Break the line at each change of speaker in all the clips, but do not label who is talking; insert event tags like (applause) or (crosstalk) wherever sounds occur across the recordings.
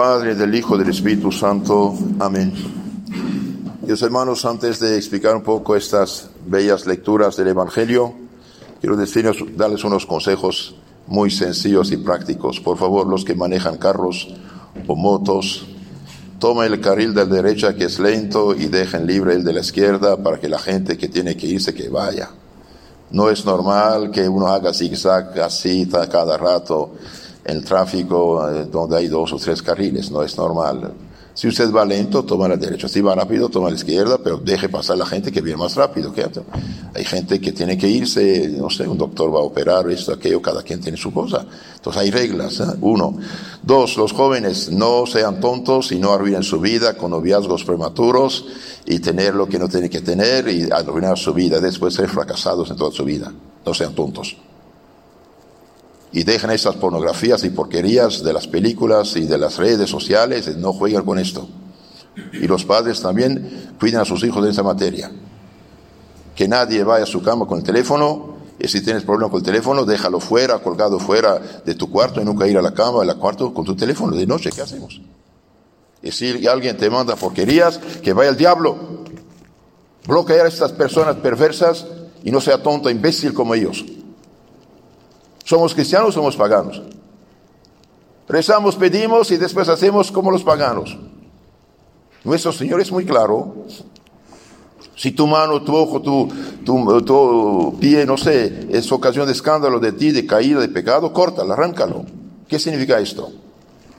Padre, del Hijo, del Espíritu Santo. Amén. Dios hermanos, antes de explicar un poco estas bellas lecturas del Evangelio, quiero decirles, darles unos consejos muy sencillos y prácticos. Por favor, los que manejan carros o motos, tomen el carril de la derecha que es lento y dejen libre el de la izquierda para que la gente que tiene que irse que vaya. No es normal que uno haga zigzag así cada rato en tráfico eh, donde hay dos o tres carriles, no es normal. Si usted va lento, toma la derecha. Si va rápido, toma la izquierda, pero deje pasar la gente que viene más rápido. Hay gente que tiene que irse, no sé, un doctor va a operar, esto, aquello, cada quien tiene su cosa. Entonces hay reglas. ¿eh? Uno. Dos, los jóvenes no sean tontos y no arruinen su vida con noviazgos prematuros y tener lo que no tienen que tener y arruinar su vida, después ser fracasados en toda su vida. No sean tontos y dejen esas pornografías y porquerías de las películas y de las redes sociales, no jueguen con esto. Y los padres también cuiden a sus hijos de esa materia. Que nadie vaya a su cama con el teléfono, y si tienes problema con el teléfono, déjalo fuera, colgado fuera de tu cuarto y nunca ir a la cama, al cuarto con tu teléfono de noche, ¿qué hacemos? Y si alguien te manda porquerías, que vaya al diablo. Bloquear a estas personas perversas y no sea tonto, imbécil como ellos. ¿Somos cristianos o somos paganos? Rezamos, pedimos y después hacemos como los paganos. Nuestro Señor es muy claro. Si tu mano, tu ojo, tu, tu, pie, no sé, es ocasión de escándalo de ti, de caída, de pecado, córtalo, arráncalo. ¿Qué significa esto?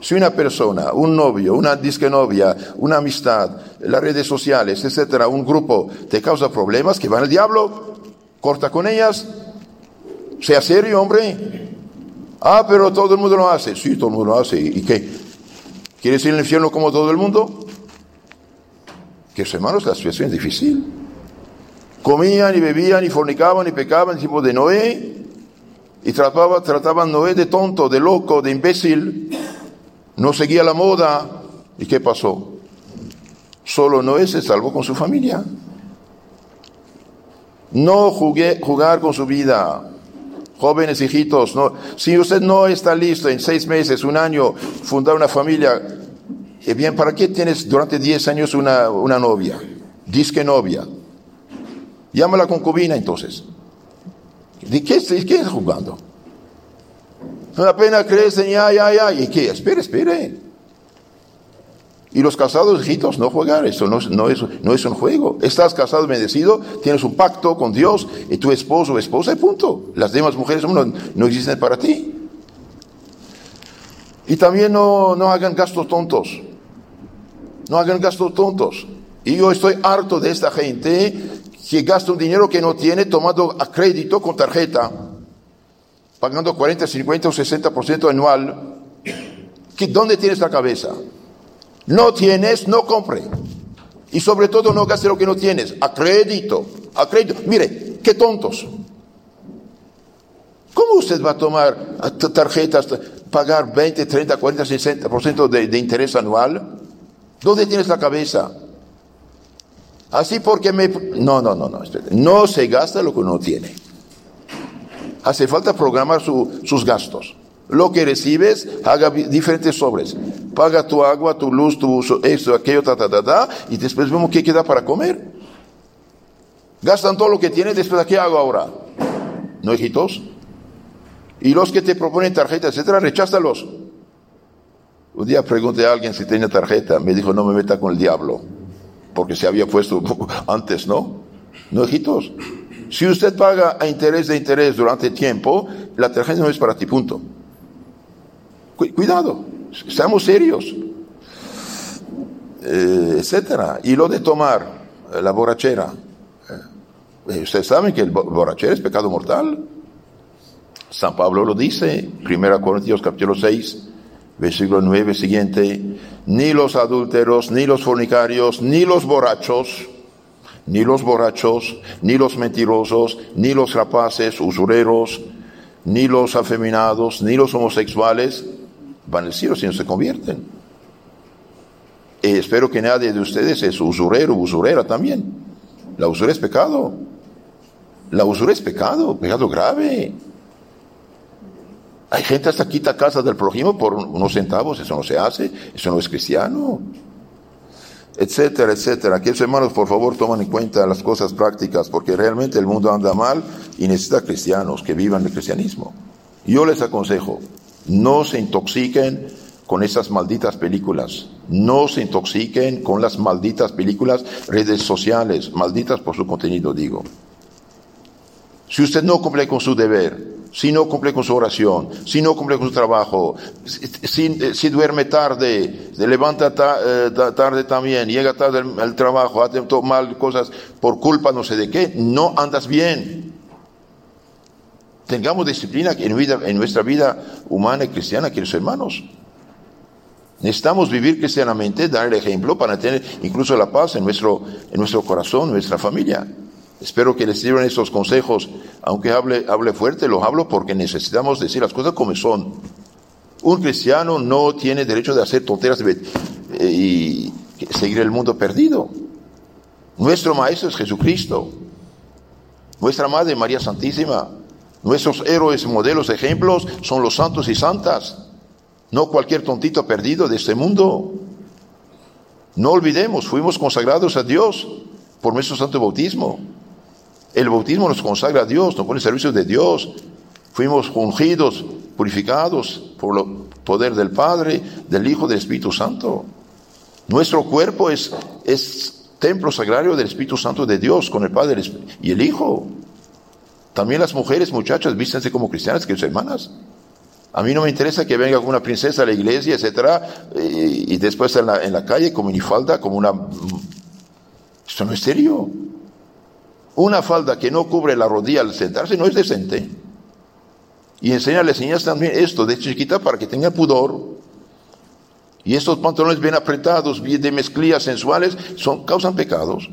Si una persona, un novio, una disque novia, una amistad, las redes sociales, etcétera, un grupo te causa problemas, que van al diablo, corta con ellas, sea serio, hombre. Ah, pero todo el mundo lo hace. Sí, todo el mundo lo hace. ¿Y qué? ¿Quieres ir al infierno como todo el mundo? Que hermanos, la situación es difícil. Comían y bebían y fornicaban y pecaban, tipo de Noé. Y trataba, trataban Noé de tonto, de loco, de imbécil. No seguía la moda. ¿Y qué pasó? Solo Noé se salvó con su familia. No jugué, jugar con su vida. Jóvenes hijitos, no, si usted no está listo en seis meses, un año, fundar una familia, eh, bien, ¿para qué tienes durante diez años una, una novia? Disque novia. Llámala concubina entonces. ¿De qué, qué estás jugando? Apenas crecen, ya, ya, ya. ¿Y qué? Espere, espere. Y los casados, hijitos, no jugar, eso no, no, es, no es un juego. Estás casado, bendecido, tienes un pacto con Dios y tu esposo o esposa y punto. Las demás mujeres no, no existen para ti. Y también no, no hagan gastos tontos. No hagan gastos tontos. Y yo estoy harto de esta gente que gasta un dinero que no tiene tomando a crédito con tarjeta, pagando 40, 50 o 60% anual. ¿Qué, ¿Dónde tienes la cabeza? No tienes, no compre. Y sobre todo no gaste lo que no tienes. A crédito, a crédito. Mire, qué tontos. ¿Cómo usted va a tomar tarjetas, pagar 20, 30, 40, 60% de, de interés anual? ¿Dónde tienes la cabeza? Así porque me... No, no, no, no. No se gasta lo que uno tiene. Hace falta programar sus gastos. Lo que recibes, haga diferentes sobres. Paga tu agua, tu luz, tu uso, esto, aquello, ta, ta, ta, ta, y después vemos qué queda para comer. Gastan todo lo que tienen, después, ¿qué hago ahora? ¿No, hijitos? Y los que te proponen tarjeta, etcétera, recházalos. Un día pregunté a alguien si tenía tarjeta, me dijo, no me meta con el diablo, porque se había puesto (laughs) antes, ¿no? No, hijitos. Si usted paga a interés de interés durante tiempo, la tarjeta no es para ti, punto. Cuidado, seamos serios, eh, etcétera. Y lo de tomar eh, la borrachera. Eh, ustedes saben que el borrachera es pecado mortal. San Pablo lo dice, 1 Corintios capítulo 6, versículo 9 siguiente, ni los adúlteros, ni los fornicarios, ni los borrachos, ni los borrachos, ni los mentirosos, ni los rapaces, usureros, ni los afeminados, ni los homosexuales, van al cielo si no se convierten. Y espero que nadie de ustedes es usurero, usurera también. La usura es pecado. La usura es pecado, pecado grave. Hay gente hasta quita casa del prójimo por unos centavos, eso no se hace, eso no es cristiano. Etcétera, etcétera. Aquellos hermanos, por favor, tomen en cuenta las cosas prácticas, porque realmente el mundo anda mal y necesita cristianos que vivan el cristianismo. Yo les aconsejo, no se intoxiquen con esas malditas películas. No se intoxiquen con las malditas películas, redes sociales, malditas por su contenido, digo. Si usted no cumple con su deber, si no cumple con su oración, si no cumple con su trabajo, si, duerme tarde, levanta eh, tarde también, llega tarde al, trabajo, hace mal cosas por culpa no sé de qué, no andas bien. Tengamos disciplina en, en nuestra vida humana y cristiana, queridos hermanos. Necesitamos vivir cristianamente, dar el ejemplo para tener incluso la paz en nuestro, en nuestro corazón, en nuestra familia. Espero que les sirvan estos consejos, aunque hable, hable fuerte, los hablo porque necesitamos decir las cosas como son. Un cristiano no tiene derecho de hacer tonteras eh, y seguir el mundo perdido. Nuestro maestro es Jesucristo. Nuestra Madre María Santísima. Nuestros héroes, modelos, ejemplos son los santos y santas. No cualquier tontito perdido de este mundo. No olvidemos, fuimos consagrados a Dios por nuestro santo bautismo. El bautismo nos consagra a Dios, nos pone servicio de Dios. Fuimos ungidos, purificados por el poder del Padre, del Hijo, del Espíritu Santo. Nuestro cuerpo es, es templo sagrario del Espíritu Santo de Dios con el Padre y el Hijo. También las mujeres, muchachas, vístense como cristianas, que hermanas. A mí no me interesa que venga una princesa a la iglesia, etcétera, y, después en la, en la calle falda, como una. Esto no es serio. Una falda que no cubre la rodilla al sentarse no es decente. Y enseñarle, enseñas también esto de chiquita para que tenga pudor. Y estos pantalones bien apretados, bien de mezclillas sensuales, son, causan pecados.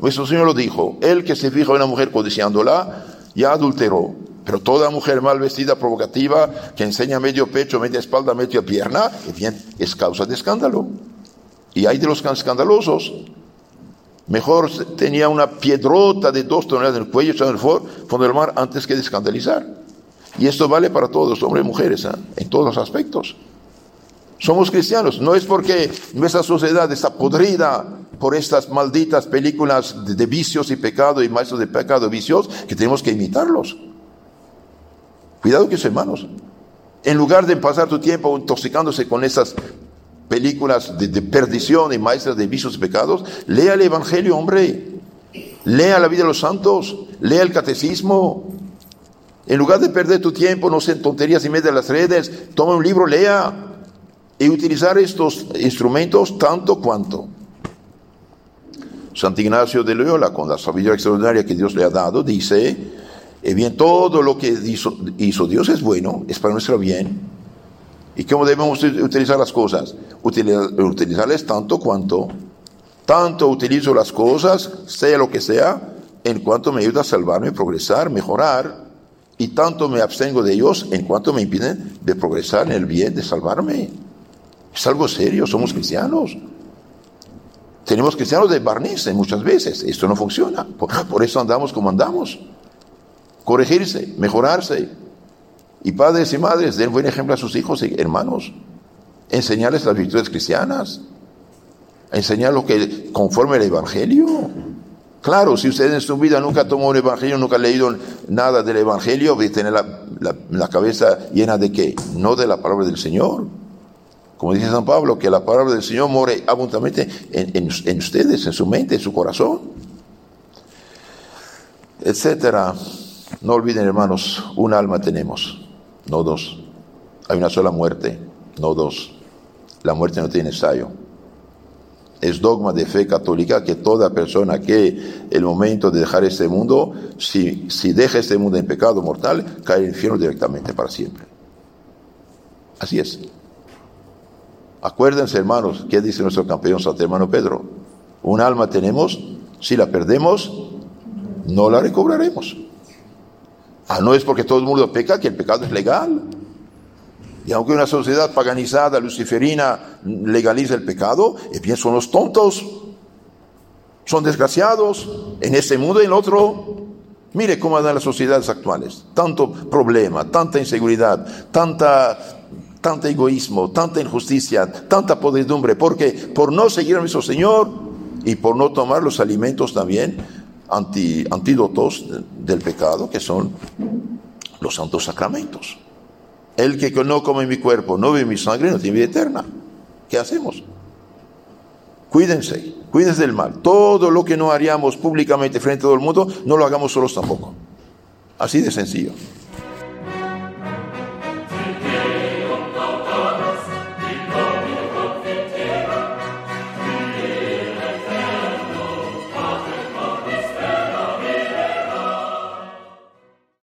Nuestro Señor lo dijo, el que se fija en una mujer codiciándola, ya adulteró. Pero toda mujer mal vestida, provocativa, que enseña medio pecho, media espalda, media pierna, bien, es causa de escándalo. Y hay de los escandalosos. Mejor tenía una piedrota de dos toneladas en el cuello echada en el fondo del mar antes que de escandalizar. Y esto vale para todos, hombres y mujeres, ¿eh? en todos los aspectos. Somos cristianos, no es porque nuestra sociedad está podrida por estas malditas películas de, vicios y pecado y maestros de pecado y vicios que tenemos que imitarlos. Cuidado que hermanos. En lugar de pasar tu tiempo intoxicándose con esas películas de, perdición y maestras de vicios y pecados, lea el Evangelio, hombre. Lea la vida de los santos, lea el catecismo. En lugar de perder tu tiempo, no sé, en tonterías y medio de las redes, toma un libro, lea y utilizar estos instrumentos tanto cuanto. Santo Ignacio de Loyola, con la sabiduría extraordinaria que Dios le ha dado, dice, eh, bien, todo lo que hizo, Dios es bueno, es para nuestro bien ¿Y cómo debemos utilizar las cosas? Utilizarles tanto cuanto, tanto utilizo las cosas, sea lo que sea, en cuanto me ayuda a salvarme, progresar, mejorar, y tanto me abstengo de ellos en cuanto me impiden de progresar en el bien, de salvarme. Es algo serio, somos cristianos. Tenemos cristianos de barniz muchas veces, esto no funciona, (laughs) por eso andamos como andamos. Corregirse, mejorarse, y padres y madres, den buen ejemplo a sus hijos y hermanos. Enseñarles las virtudes cristianas. Enseñar lo que conforme el Evangelio. Claro, si usted en su vida nunca tomó un Evangelio, nunca ha leído nada del Evangelio, va tener la, cabeza llena de qué? No de la palabra del Señor. Como dice San Pablo, que la palabra del Señor more abundantemente en, en ustedes, en su mente, en su corazón. Etcétera. No olviden, hermanos, un alma tenemos no dos. Hay una sola muerte, no dos. La muerte no tiene ensayo. Es dogma de fe católica que toda persona que el momento de dejar este mundo, si, si deja este mundo en pecado mortal, cae al infierno directamente para siempre. Así es. Acuérdense, hermanos, ¿qué dice nuestro campeón Santo Hermano Pedro? Un alma tenemos, si la perdemos, no la recobraremos. Ah, no es porque todo el mundo peca que el pecado es legal. Y aunque una sociedad paganizada, luciferina, legaliza el pecado, es bien son los tontos, son desgraciados en este mundo y en el otro. Mire cómo andan las sociedades actuales. Tanto problema, tanta inseguridad, tanta, tanta egoísmo, tanta injusticia, tanta podredumbre. Porque por no seguir a nuestro Señor y por no tomar los alimentos también antídotos del pecado, que son los santos sacramentos. El que no come mi cuerpo, no ve mi sangre, no tiene vida eterna. ¿Qué hacemos? Cuídense, cuídense del mal. Todo lo que no haríamos públicamente frente a todo el mundo, no lo hagamos solos tampoco. Así de sencillo.